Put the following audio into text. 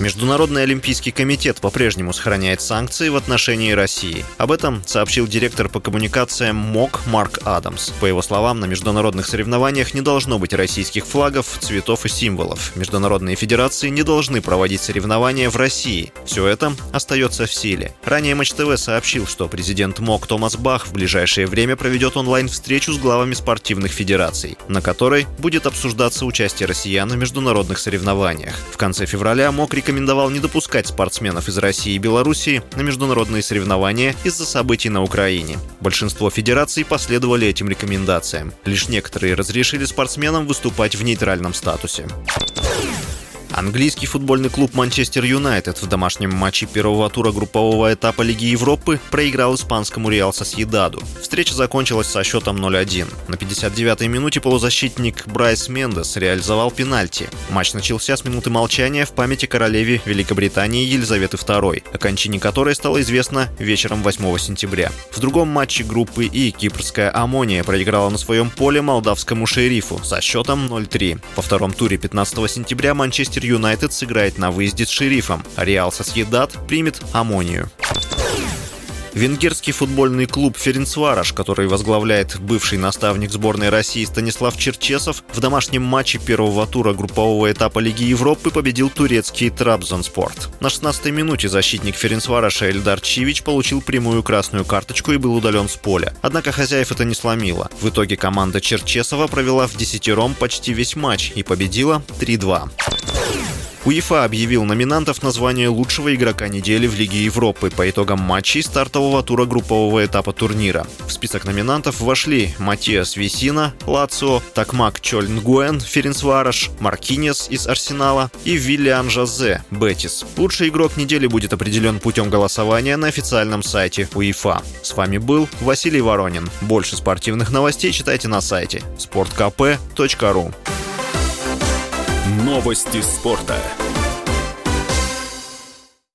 Международный олимпийский комитет по-прежнему сохраняет санкции в отношении России. Об этом сообщил директор по коммуникациям МОК Марк Адамс. По его словам, на международных соревнованиях не должно быть российских флагов, цветов и символов. Международные федерации не должны проводить соревнования в России. Все это остается в силе. Ранее Матч ТВ сообщил, что президент МОК Томас Бах в ближайшее время проведет онлайн-встречу с главами спортивных федераций, на которой будет обсуждаться участие россиян в международных соревнованиях. В конце февраля МОК рекомендовал рекомендовал не допускать спортсменов из России и Белоруссии на международные соревнования из-за событий на Украине. Большинство федераций последовали этим рекомендациям. Лишь некоторые разрешили спортсменам выступать в нейтральном статусе. Английский футбольный клуб Манчестер Юнайтед в домашнем матче первого тура группового этапа Лиги Европы проиграл испанскому Реал Сосьедаду. Встреча закончилась со счетом 0-1. На 59-й минуте полузащитник Брайс Мендес реализовал пенальти. Матч начался с минуты молчания в памяти королеве Великобритании Елизаветы II, о кончине которой стало известно вечером 8 сентября. В другом матче группы И кипрская Амония проиграла на своем поле молдавскому шерифу со счетом 0-3. Во втором туре 15 сентября Манчестер Юнайтед сыграет на выезде с шерифом. Реал Сосьедад примет Амонию. Венгерский футбольный клуб «Ференцвараш», который возглавляет бывший наставник сборной России Станислав Черчесов, в домашнем матче первого тура группового этапа Лиги Европы победил турецкий Трабзонспорт. На 16-й минуте защитник Ференцвараша Эльдар Чивич получил прямую красную карточку и был удален с поля. Однако хозяев это не сломило. В итоге команда Черчесова провела в десятером почти весь матч и победила 3-2. УЕФА объявил номинантов на звание лучшего игрока недели в Лиге Европы по итогам матчей стартового тура группового этапа турнира. В список номинантов вошли Матиас Весина, Лацио, Такмак Чольнгуэн, Ференсвараш, Маркинес из Арсенала и Виллиан Жозе, Бетис. Лучший игрок недели будет определен путем голосования на официальном сайте УЕФА. С вами был Василий Воронин. Больше спортивных новостей читайте на сайте sportkp.ru Новости спорта.